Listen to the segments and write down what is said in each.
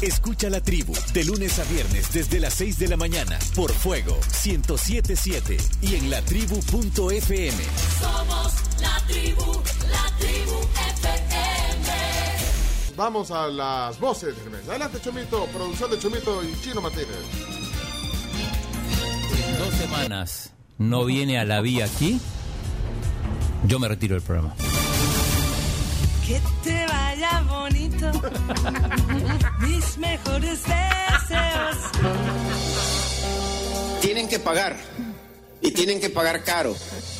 Escucha la tribu de lunes a viernes desde las 6 de la mañana por Fuego 1077 y en latribu.fm. Somos la tribu, la tribu FM. Vamos a las voces del mes. Adelante, Chomito, producción de Chomito y Chino Martínez. Dos semanas no viene a la vía aquí. Yo me retiro del programa. Que te vaya bonito. Mis mejores deseos. Tienen que pagar. Y tienen que pagar caro.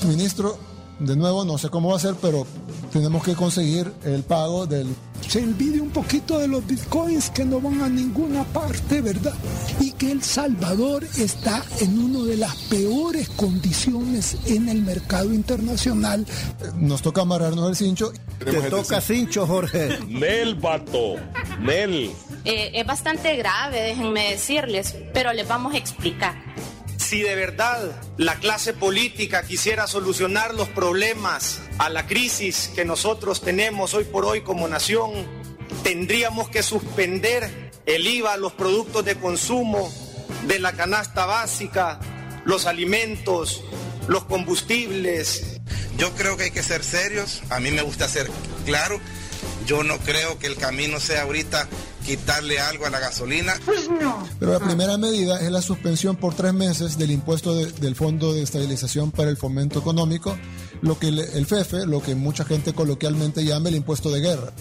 Ministro, de nuevo, no sé cómo va a ser, pero tenemos que conseguir el pago del... Se olvide un poquito de los bitcoins que no van a ninguna parte, ¿verdad? Y que El Salvador está en una de las peores condiciones en el mercado internacional. Nos toca amarrarnos el cincho. Te toca cincho, Jorge. Nel, vato. Nel. Eh, es bastante grave, déjenme decirles, pero les vamos a explicar. Si de verdad la clase política quisiera solucionar los problemas a la crisis que nosotros tenemos hoy por hoy como nación, tendríamos que suspender el IVA a los productos de consumo, de la canasta básica, los alimentos, los combustibles. Yo creo que hay que ser serios, a mí me gusta ser claro, yo no creo que el camino sea ahorita quitarle algo a la gasolina. Pero la primera medida es la suspensión por tres meses del impuesto de- del Fondo de Estabilización para el Fomento Económico, lo que el, el FEFE, lo que mucha gente coloquialmente llama el impuesto de guerra.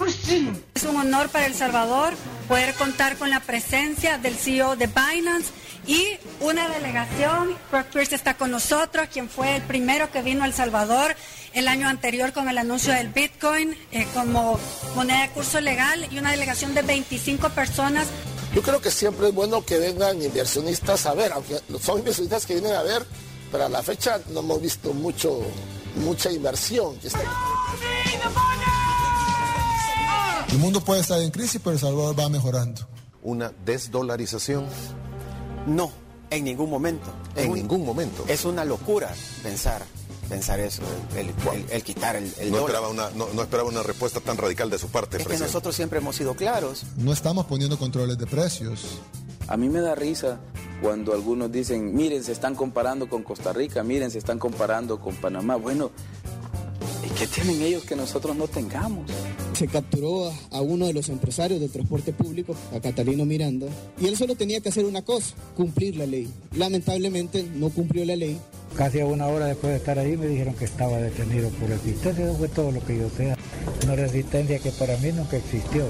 Es un honor para El Salvador poder contar con la presencia del CEO de Binance y una delegación. Brock Pierce está con nosotros, quien fue el primero que vino a El Salvador el año anterior con el anuncio del Bitcoin eh, como moneda de curso legal y una delegación de 25 personas. Yo creo que siempre es bueno que vengan inversionistas a ver, aunque son inversionistas que vienen a ver, pero a la fecha no hemos visto mucho, mucha inversión. que está- El mundo puede estar en crisis, pero El Salvador va mejorando. Una desdolarización. No, en ningún momento. En un- ningún momento. Es una locura pensar, pensar eso, el, el- el- el quitar el, el No dólar. esperaba, una, no, no esperaba una respuesta tan radical de su parte, Es que presidente. nosotros siempre hemos sido claros. No estamos poniendo controles de precios. A mí me da risa cuando algunos dicen, miren, se están comparando con Costa Rica, miren, se están comparando con Panamá. Bueno, ¿y qué tienen ellos que nosotros no tengamos? Se capturó a, uno de los empresarios del transporte público, a Catalino Miranda, y él solo tenía que hacer una cosa, cumplir la ley. Lamentablemente no cumplió la ley. Casi a una hora después de estar ahí me dijeron que estaba detenido por resistencia. Eso fue todo lo que yo sé. Una resistencia que para mí nunca existió.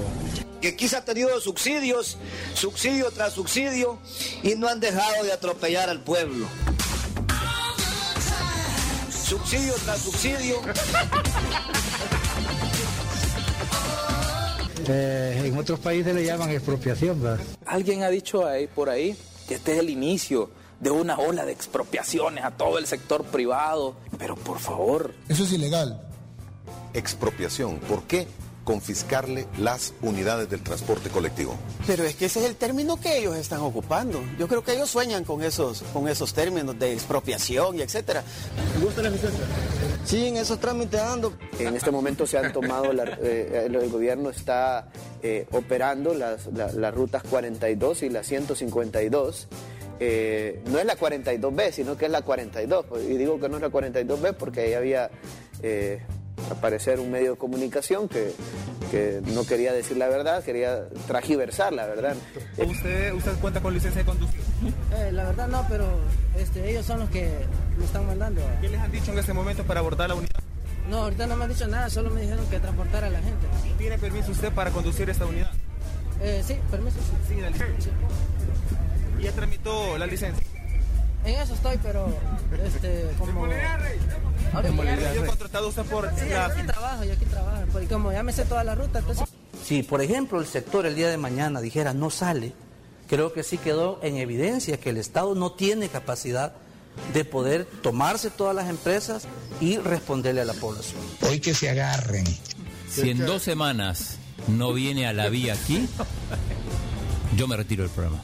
que aquí se ha tenido subsidios, subsidio tras subsidio, y no han dejado de atropellar al pueblo. Subsidio tras subsidio. Eh, en otros países le llaman expropiación, ¿verdad? Alguien ha dicho ahí, por ahí que este es el inicio de una ola de expropiaciones a todo el sector privado. Pero por favor, Eso es ilegal. Expropiación. ¿Por qué confiscarle las unidades del transporte colectivo? Pero es que ese es el término que ellos están ocupando. Yo creo que ellos sueñan con esos, con esos términos de expropiación y etcétera. ¿Le gusta la licencia? Sí, en esos trámites ando. En este momento se han tomado, la- eh, el, gobierno está eh, operando las, la- las rutas 42 y la 152. Eh, no es la 42B, sino que es la 42. Y digo que no es la 42B porque ahí había, eh, al parecer, un medio de comunicación que, que no quería decir la verdad, quería tragiversar la verdad. ¿Usted, usted cuenta con licencia de conducir? Eh, la verdad no, pero este, ellos son los que me están mandando. ¿Qué les han dicho en este momento para abordar la unidad? No, ahorita no me han dicho nada, solo me dijeron que transportara a la gente. ¿Tiene permiso usted para conducir esta unidad? Eh, sí, permiso. Sí, Sí, la licencia. ¿Y ya tramitó la licencia? En eso estoy, pero este, como... Ahora ¿Cómo ya- le dio contratado usted por Sí, la... aquí trabajo, yo aquí trabajo. Porque como ya me sé toda la ruta, entonces... Si, por ejemplo, el sector el día de mañana dijera no sale, creo que sí quedó en evidencia que el Estado no tiene capacidad de poder tomarse todas las empresas y responderle a la población. Hoy que se agarren. Si en dos semanas no viene a la vía aquí, yo me retiro del programa.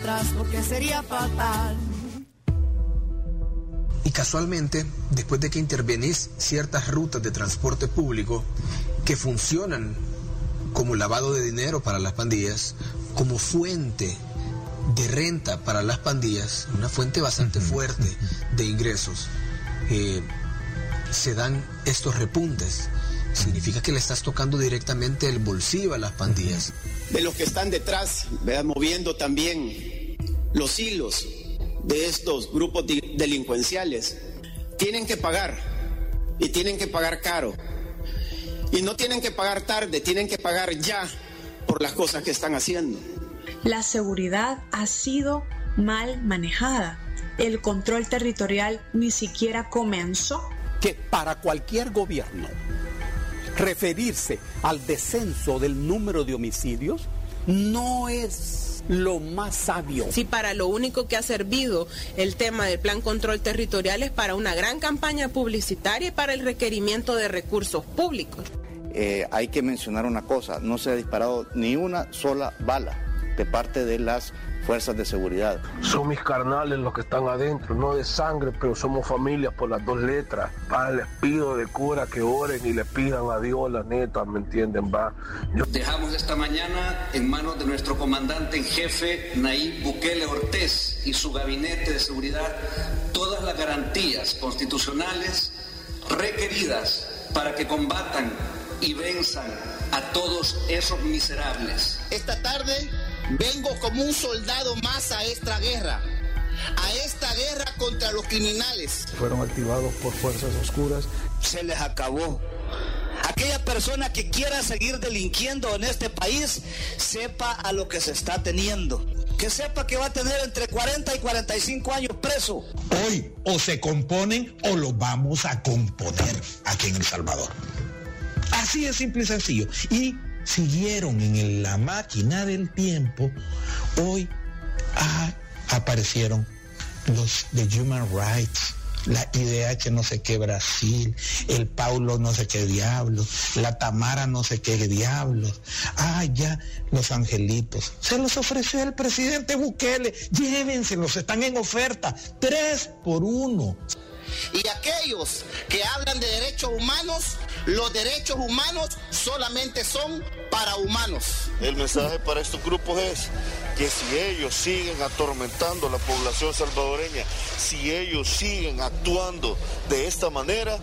Atrás porque sería fatal. Y casualmente, después de que intervenís ciertas rutas de transporte público que funcionan como lavado de dinero para las pandillas, como fuente de renta para las pandillas, una fuente bastante fuerte de ingresos, eh, se dan estos repuntes. Significa que le estás tocando directamente el bolsillo a las pandillas. De los que están detrás, ¿verdad? moviendo también los hilos de estos grupos de- delincuenciales, tienen que pagar y tienen que pagar caro. Y no tienen que pagar tarde, tienen que pagar ya por las cosas que están haciendo. La seguridad ha sido mal manejada. El control territorial ni siquiera comenzó. que para cualquier gobierno referirse al descenso del número de homicidios no es lo más sabio. Si para lo único que ha servido el tema del plan control territorial es para una gran campaña publicitaria y para el requerimiento de recursos públicos. Eh, hay que mencionar una cosa, no se ha disparado ni una sola bala de parte de las fuerzas de seguridad. Son mis carnales los que están adentro, no de sangre, pero somos familias por las dos letras. Padre, les pido de cura que oren y le pidan a Dios la neta, ¿me entienden? Va. Yo- Dejamos esta mañana en manos de nuestro comandante en jefe, Nayib Bukele Ortiz, y su gabinete de seguridad todas las garantías constitucionales requeridas para que combatan y venzan a todos esos miserables. Esta tarde vengo como un soldado más a esta guerra, a esta guerra contra los criminales. Fueron activados por fuerzas oscuras. Se les acabó. Aquella persona que quiera seguir delinquiendo en este país, sepa a lo que se está teniendo. Que sepa que va a tener entre 40 y 45 años preso. Hoy o se componen o lo vamos a componer aquí en El Salvador. Así de simple y sencillo. Y siguieron en la máquina del tiempo. Hoy ah, aparecieron los de Human Rights, la IDH no sé qué Brasil, el Paulo no sé qué diablos, la Tamara no sé qué diablos. Ah, ya, los angelitos. Se los ofreció el presidente Bukele. Llévenselos, están en oferta. Tres por uno. Y aquellos que hablan de derechos humanos, los derechos humanos solamente son para humanos. El mensaje para estos grupos es que si ellos siguen atormentando a la población salvadoreña, si ellos siguen actuando de esta manera,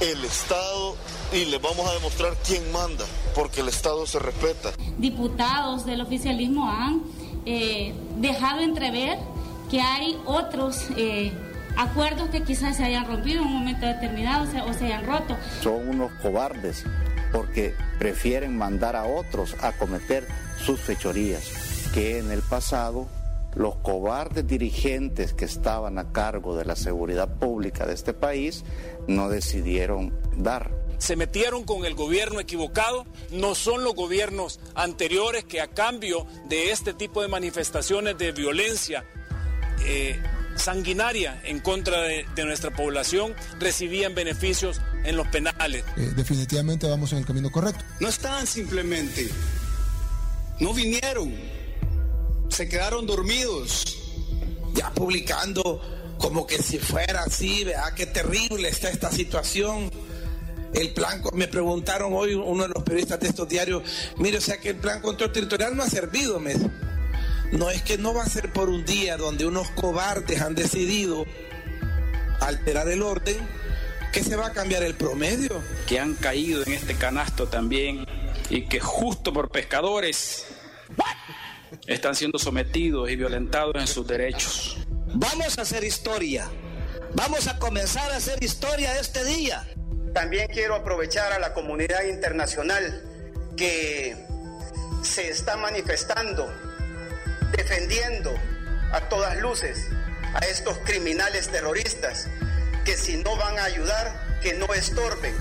el Estado, y les vamos a demostrar quién manda, porque el Estado se respeta. diputados del oficialismo han eh, dejado entrever que hay otros eh, acuerdos que quizás se hayan rompido en un momento determinado o se, o se hayan roto. Son unos cobardes porque prefieren mandar a otros a cometer sus fechorías, que en el pasado los cobardes dirigentes que estaban a cargo de la seguridad pública de este país no decidieron dar. se metieron con el gobierno equivocado, no son los gobiernos anteriores que a cambio de este tipo de manifestaciones de violencia eh, sanguinaria en contra de, de nuestra población recibían beneficios en los penales. Eh, definitivamente vamos en el camino correcto. No están simplemente. No vinieron. Se quedaron dormidos. ya publicando como que si fuera así, vea qué terrible está esta situación. El plan, me preguntaron hoy uno de los periodistas de estos diarios, mire, o sea que el plan control territorial no ha servido, me. No es que no va a ser por un día donde unos cobardes han decidido alterar el orden, que se va a cambiar el promedio. que han caído en este canasto también y que justo por pescadores están siendo sometidos y violentados en sus derechos. Vamos a hacer historia. Vamos a comenzar a hacer historia este día. También quiero aprovechar a la comunidad internacional que se está manifestando, defendiendo a todas luces a estos criminales terroristas que si no van a ayudar, que no estorben.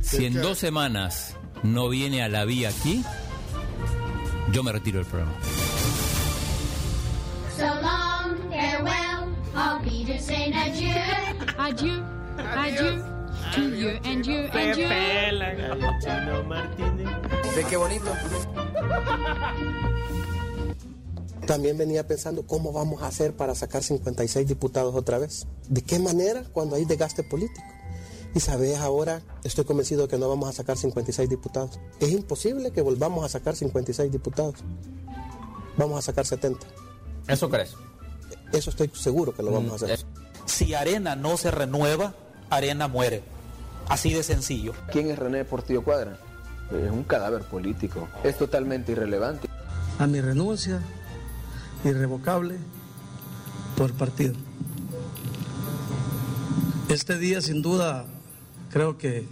Si en dos semanas no viene a la vía aquí, yo me retiro del programa. So long, farewell, I'll be to saying adieu. Adieu, adieu. And you, and you, and you. ¿Ve qué bonito? También venía pensando cómo vamos a hacer para sacar 56 diputados otra vez. ¿De qué manera cuando hay desgaste político? Y sabes, ahora estoy convencido que no vamos a sacar 56 diputados. Es imposible que volvamos a sacar 56 diputados. Vamos a sacar 70. ¿Eso crees? Eso estoy seguro que lo vamos a hacer. Si Arena no se renueva, Arena muere. Así de sencillo. ¿Quién es René Portillo Cuadra? Es un cadáver político. Es totalmente irrelevante. A mi renuncia irrevocable por partido. Este día sin duda creo que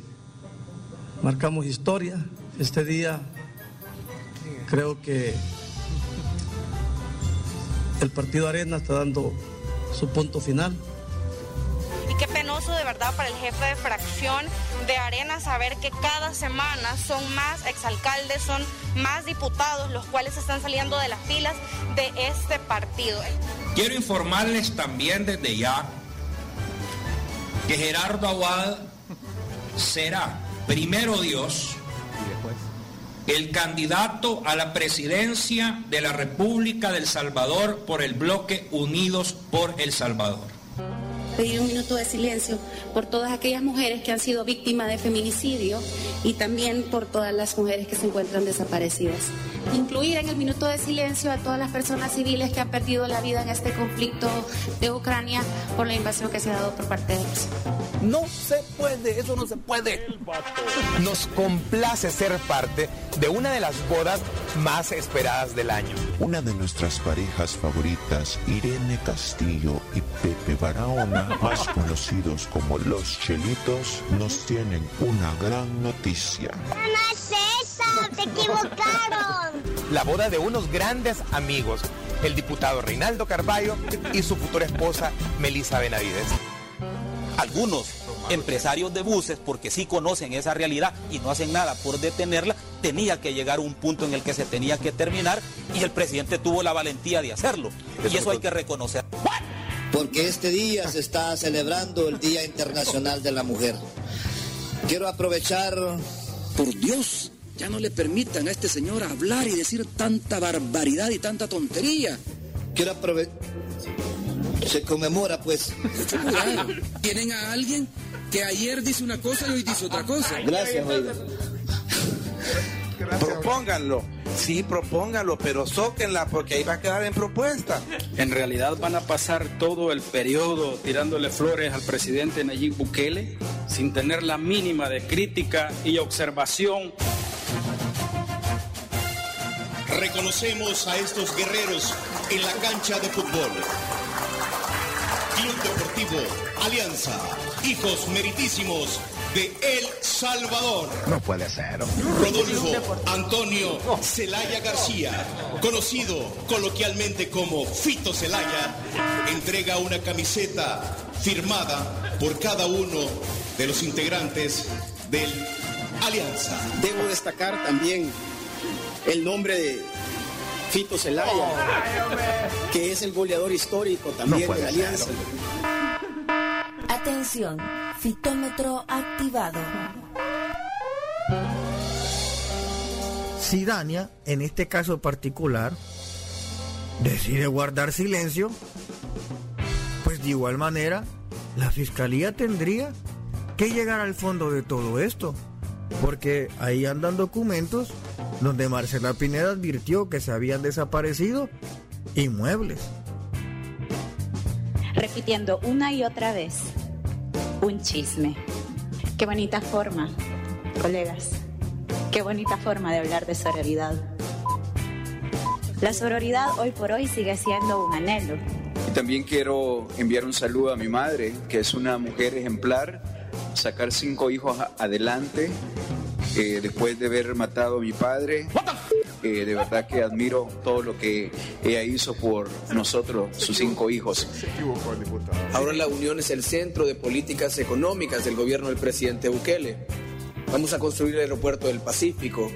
marcamos historia. Este día creo que el partido Arena está dando su punto final. De verdad para el jefe de fracción de Arena saber que cada semana son más exalcaldes, son más diputados los cuales están saliendo de las filas de este partido. Quiero informarles también desde ya que Gerardo Aguad será, primero Dios, el candidato a la presidencia de la República del Salvador por el bloque Unidos por El Salvador pedir un minuto de silencio por todas aquellas mujeres que han sido víctimas de feminicidio y también por todas las mujeres que se encuentran desaparecidas. Incluir en el minuto de silencio a todas las personas civiles que han perdido la vida en este conflicto de Ucrania por la invasión que se ha dado por parte de Rusia. No se puede, eso no se puede. Nos complace ser parte de una de las bodas más esperadas del año. Una de nuestras parejas favoritas, Irene Castillo y Pepe Barahona, más conocidos como los Chelitos, nos tienen una gran noticia. ¡No es eso! ¡Te equivocaron! La boda de unos grandes amigos, el diputado Reinaldo Carballo y su futura esposa, Melissa Benavides. Algunos empresarios de buses, porque sí conocen esa realidad y no hacen nada por detenerla, tenía que llegar a un punto en el que se tenía que terminar y el presidente tuvo la valentía de hacerlo. Y eso hay que reconocer. Porque este día se está celebrando el Día Internacional de la Mujer. Quiero aprovechar... Por Dios, ya no le permitan a este señor hablar y decir tanta barbaridad y tanta tontería. Quiero aprovechar... Se conmemora, pues. Tienen a alguien que ayer dice una cosa y hoy dice otra cosa. Gracias, oiga. Propónganlo. Sí, propónganlo, pero zóquenla porque ahí va a quedar en propuesta. En realidad van a pasar todo el periodo tirándole flores al presidente Nayib Bukele sin tener la mínima de crítica y observación. Reconocemos a estos guerreros en la cancha de fútbol. Club Deportivo Alianza, hijos meritísimos de El Salvador. No puede ser. Rodolfo Antonio Celaya García, conocido coloquialmente como Fito Celaya, entrega una camiseta firmada por cada uno de los integrantes del Alianza. Debo destacar también el nombre de Fito Celaya, que es el goleador histórico también de la Alianza. Atención, fitómetro activado. Si Dania, en este caso particular, decide guardar silencio, pues de igual manera, la fiscalía tendría que llegar al fondo de todo esto, porque ahí andan documentos donde Marcela Pineda advirtió que se habían desaparecido inmuebles. Repitiendo una y otra vez, un chisme. Qué bonita forma, colegas. Qué bonita forma de hablar de sororidad. La sororidad hoy por hoy sigue siendo un anhelo. Y también quiero enviar un saludo a mi madre, que es una mujer ejemplar, sacar cinco hijos adelante eh, después de haber matado a mi padre. Eh, de verdad que admiro todo lo que ella hizo por nosotros, sus cinco hijos. Ahora la Unión es el centro de políticas económicas del gobierno del presidente Bukele. Vamos a construir el aeropuerto del Pacífico.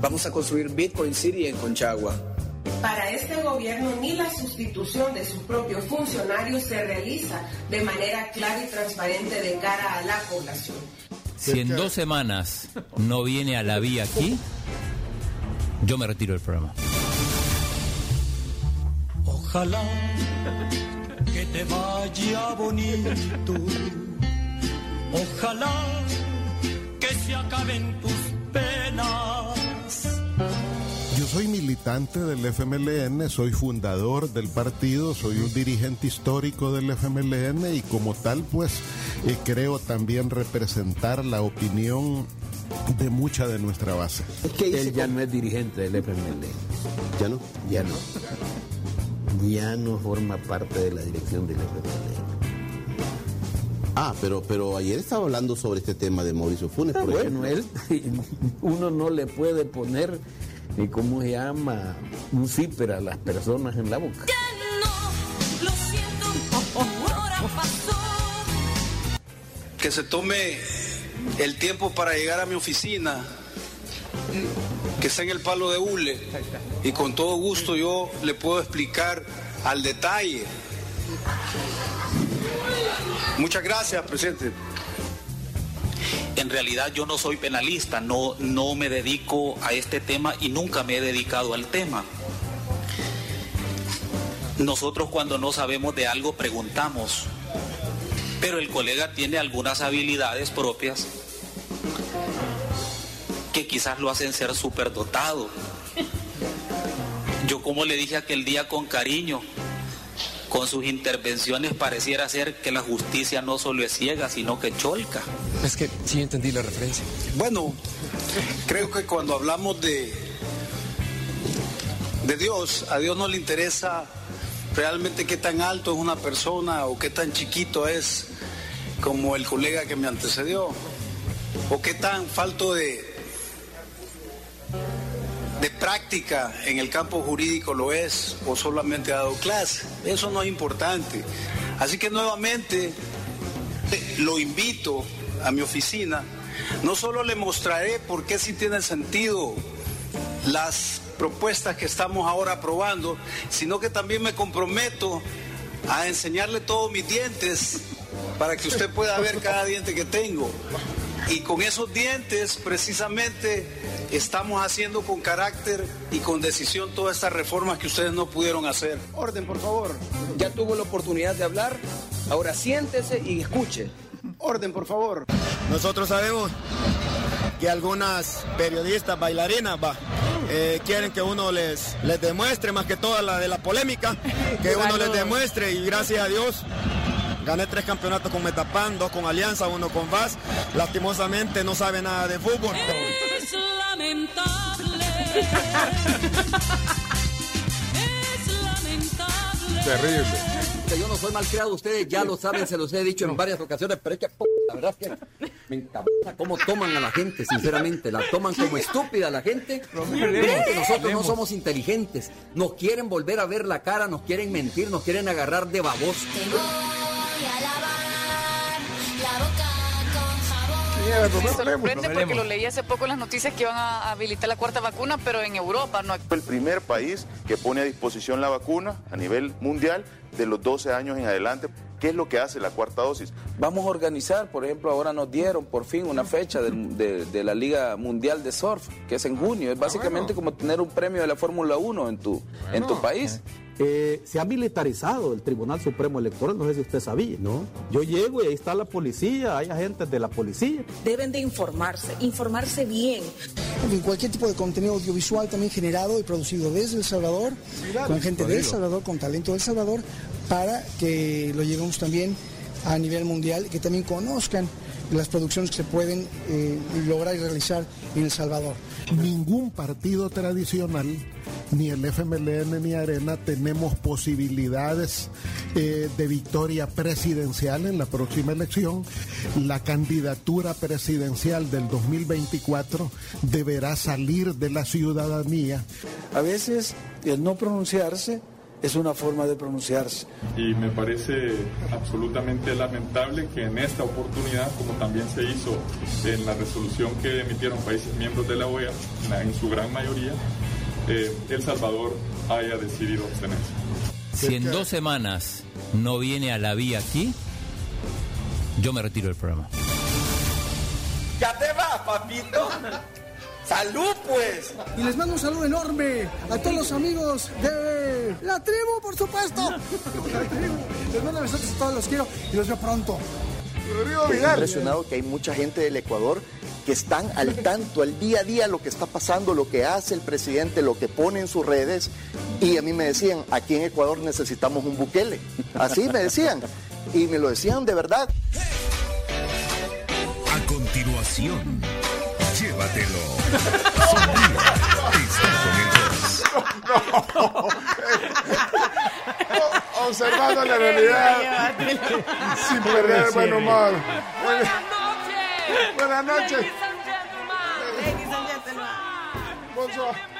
Vamos a construir Bitcoin City en Conchagua. Para este gobierno ni la sustitución de sus propios funcionarios se realiza de manera clara y transparente de cara a la población. Si en dos semanas no viene a la vía aquí, yo me retiro del programa. Ojalá que te vaya bonito. Ojalá que se acaben tus penas. Yo soy militante del FMLN, soy fundador del partido, soy un dirigente histórico del FMLN y como tal pues eh, creo también representar la opinión de mucha de nuestra base. Él ya no es dirigente del FMLN. ¿Ya no? Ya no. Ya no forma parte de la dirección del FMLN. Ah, pero, pero ayer estaba hablando sobre este tema de Mauricio Funes, Ah, por bueno, ejemplo. él, uno no le puede poner, ni cómo se llama, un zipper a las personas en la boca. Lo siento, ahora pasó. que se tome el tiempo para llegar a mi oficina, que está en el palo de hule, y con todo gusto yo le puedo explicar al detalle. Muchas gracias, presidente. En realidad yo no soy penalista, no, no me dedico a este tema y nunca me he dedicado al tema. Nosotros cuando no sabemos de algo preguntamos, pero el colega tiene algunas habilidades propias que quizás lo hacen ser superdotado. Yo como le dije aquel día con cariño, con sus intervenciones pareciera ser que la justicia no solo es ciega, sino que cholca. Es que sí entendí la referencia. Bueno, creo que cuando hablamos de, de Dios, a Dios no le interesa realmente qué tan alto es una persona o qué tan chiquito es como el colega que me antecedió, o qué tan falto de, de práctica en el campo jurídico lo es, o solamente ha dado clase. Eso no es importante. Así que nuevamente lo invito a mi oficina. No solo le mostraré por qué sí tiene sentido las propuestas que estamos ahora aprobando, sino que también me comprometo a enseñarle todos mis dientes para que usted pueda ver cada diente que tengo. Y con esos dientes precisamente estamos haciendo con carácter y con decisión todas estas reformas que ustedes no pudieron hacer. Orden, por favor. Ya tuvo la oportunidad de hablar, ahora siéntese y escuche. Orden, por favor. Nosotros sabemos que algunas periodistas, bailarinas, va, eh, quieren que uno les, les demuestre, más que toda la de la polémica, que uno les demuestre y gracias a Dios gané tres campeonatos con Metapan, dos con Alianza, uno con VAS. Lastimosamente no sabe nada de fútbol. Es lamentable. es lamentable. Terrible. Que yo no soy mal creado, ustedes ya lo saben, se los he dicho en varias ocasiones, pero es que p- la verdad es que me encabeza cómo toman a la gente, sinceramente, la toman como estúpida a la gente. Nosotros no somos inteligentes, nos quieren volver a ver la cara, nos quieren mentir, nos quieren agarrar de babos. Me sorprende porque lo leí hace poco en las noticias que iban a habilitar la cuarta vacuna, pero en Europa no. el primer país que pone a disposición la vacuna a nivel mundial de los 12 años en adelante. ¿Qué es lo que hace la cuarta dosis? Vamos a organizar, por ejemplo, ahora nos dieron por fin una fecha de, de la Liga Mundial de Surf, que es en junio. Es básicamente como tener un premio de la Fórmula 1 en tu, en tu país. Eh, se ha militarizado el Tribunal Supremo Electoral, no sé si usted sabía. No. Yo llego y ahí está la policía, hay agentes de la policía. Deben de informarse, informarse bien. En cualquier tipo de contenido audiovisual también generado y producido desde El Salvador, con gente de El Salvador, con talento de El Salvador, para que lo llevemos también a nivel mundial y que también conozcan las producciones que se pueden eh, lograr y realizar en El Salvador. Ningún partido tradicional, ni el FMLN ni Arena, tenemos posibilidades eh, de victoria presidencial en la próxima elección. La candidatura presidencial del 2024 deberá salir de la ciudadanía. A veces el no pronunciarse es una forma de pronunciarse. Y me parece absolutamente lamentable que en esta oportunidad, como también se hizo en la resolución que emitieron países miembros de la OEA, en su gran mayoría, eh, El Salvador haya decidido abstenerse. Si en dos semanas no viene a la vía aquí, yo me retiro del programa. Ya te vas, papito. Salud, pues. Y les mando un saludo enorme a todos los amigos de la tribu, por supuesto. La tribu. Les mando besos a todos, los quiero y los veo pronto. Estoy impresionado que hay mucha gente del Ecuador que están al tanto, al día a día, lo que está pasando, lo que hace el presidente, lo que pone en sus redes. Y a mí me decían, aquí en Ecuador necesitamos un Bukele. Así me decían. Y me lo decían de verdad. A continuación, llévatelo. Sonríe. Boss. Observando la realidad sin perder el buen humor. Buenas noches. Ladies and gentlemen. Ladies and gentlemen. Bonsoir.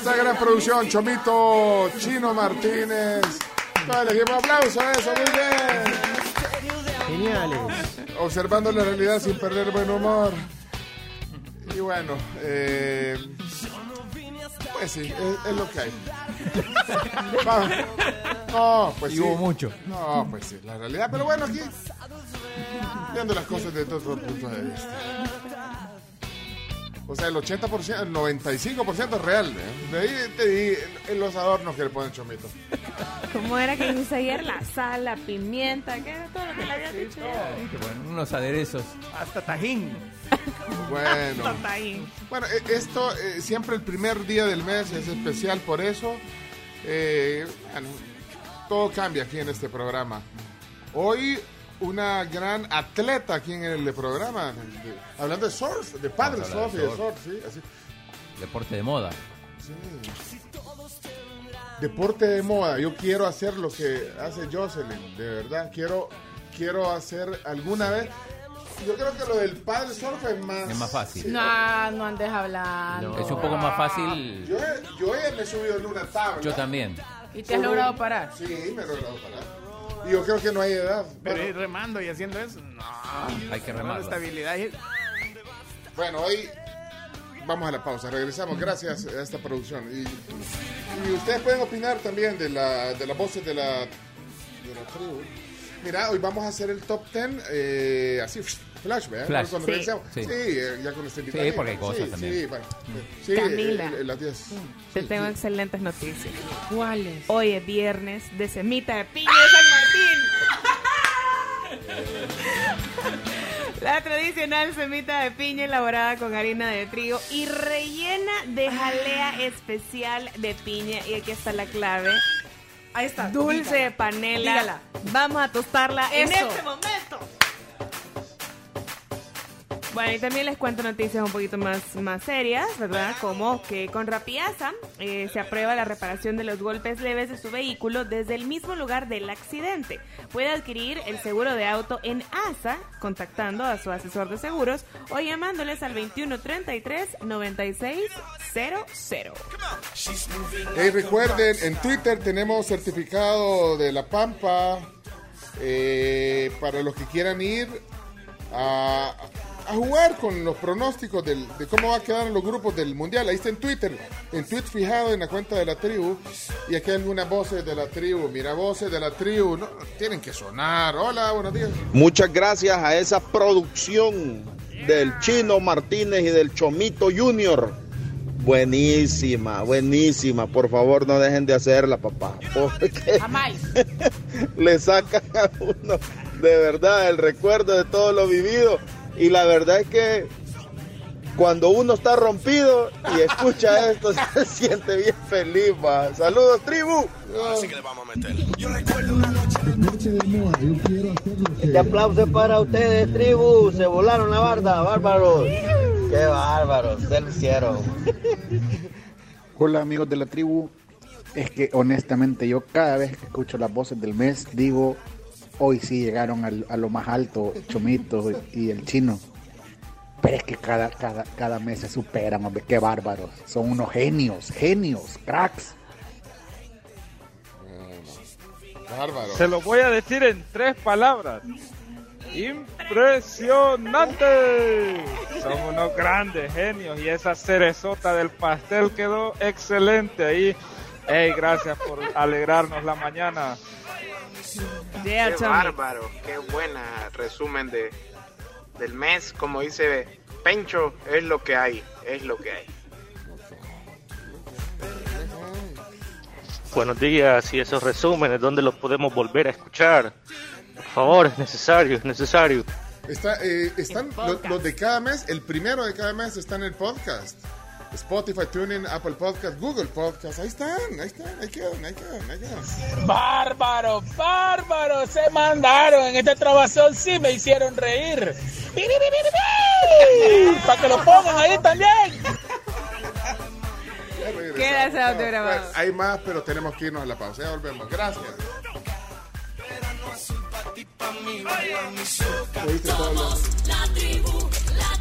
Está gran producción, Chomito, Chino Martínez. Todo el equipo, aplauso a eso, muy bien. Geniales. Observando la realidad sin perder buen humor. Y bueno, eh, pues sí, es, es lo que hay. No, pues Y sí. hubo mucho. No, pues sí, la realidad. Pero bueno, aquí viendo las cosas desde otro punto de vista. O sea, el 80%, el 95% es real. ¿eh? De ahí te di en los adornos que le ponen chomito. ¿Cómo era que dice ayer? La sal, la pimienta, que era todo lo que le había dicho. Qué bueno, unos aderezos. Hasta tajín. Bueno. Hasta ahí. Bueno, eh, esto eh, siempre el primer día del mes es especial por eso. Eh, bueno, todo cambia aquí en este programa. Hoy una gran atleta aquí en el programa, de- hablando de surf, de paddle hablar surf y de surf, sí, así. Deporte de moda. Deporte de moda, yo quiero hacer lo que hace Jocelyn, de verdad, quiero, quiero hacer alguna vez. Yo creo que lo del paddle surf es más... Es más fácil. No, no andes hablando. Es un poco más fácil. Yo, he- yo me he subido en una tabla. Yo también. ¿Y te has logrado parar? Sí, me he logrado parar. Y yo creo que no hay edad. Pero Bueno, ir remando y haciendo eso, no. Hay que la estabilidad Bueno, hoy vamos a la pausa. Regresamos gracias a esta producción. Y, y ustedes pueden opinar también de, la, de las voces de la, de la tribu. Mira, hoy vamos a hacer el top 10 eh, así, flash, ¿verdad? Flash. Cuando Sí. Sí. Sí, eh, ya con este invitado. Sí, porque hay cosas Sí, también. Sí, bueno. Sí, Camila. eh, eh, las 10. Te tengo excelentes noticias. ¿Cuáles? Hoy es viernes de semita de piña Martín. La tradicional semita de piña elaborada con harina de trigo y rellena de jalea especial de piña. Y aquí está la clave. Ahí está. Dulce dígala. de panela. Dígala. Vamos a tostarla en este momento. Bueno, y también les cuento noticias un poquito más, más serias, ¿verdad? Como que con Rapiasa eh, se aprueba la reparación de los golpes leves de su vehículo desde el mismo lugar del accidente. Puede adquirir el seguro de auto en ASA contactando a su asesor de seguros o llamándoles al 2133 9600. Hey, recuerden, en Twitter tenemos certificado de La Pampa eh, para los que quieran ir a, a jugar con los pronósticos del- de cómo va a quedar en los grupos del Mundial. Ahí está en Twitter, en tweet fijado en la cuenta de la tribu. Y aquí hay algunas voces de la tribu. Mira, voces de la tribu. No, tienen que sonar. Hola, buenos días. Muchas gracias a esa producción del Chino Martínez y del Chomito Junior. Buenísima, buenísima. Por favor, no dejen de hacerla, papá. Porque le sacan a uno de verdad el recuerdo de todo lo vivido. Y la verdad es que cuando uno está rompido y escucha esto, se siente bien feliz. va. Saludos, tribu. Así que le vamos a meter. Este aplauso es para ustedes, tribu. Se volaron la barda, bárbaros. Qué bárbaros, se lo hicieron. Hola amigos de la tribu, es que honestamente yo cada vez que escucho las voces del mes digo, hoy sí llegaron al- a, lo más alto, Chomito y el chino. Pero es que cada, cada, cada mes se superan, hombre, qué bárbaros. Son unos genios, genios, cracks. Bárbaro. Se lo voy a decir en tres palabras. Impresionante. Son unos grandes genios y esa cerezota del pastel quedó excelente ahí. Hey, gracias por alegrarnos la mañana. Yeah, qué Tommy. bárbaro, qué buena resumen de del mes, como dice Pencho, es lo que hay, es lo que hay. Buenos días y esos resúmenes, ¿dónde los podemos volver a escuchar? Por favor, es necesario, es necesario. Está, eh, están lo- los, de cada mes, el primero de cada mes está en el podcast. Spotify, TuneIn, Apple Podcast, Google Podcast. Ahí están, ahí están, ahí quedan, ahí quedan, ahí quedan. Bárbaro, bárbaro, se mandaron en esta trabazón, sí me hicieron reír. Para que lo pongan ahí también. Ya regresamos. Queda ese audio grabado. Bueno, hay más, pero tenemos que irnos a la pausa. Ya volvemos. Gracias. ¿Oíste todo lo- La tribu, la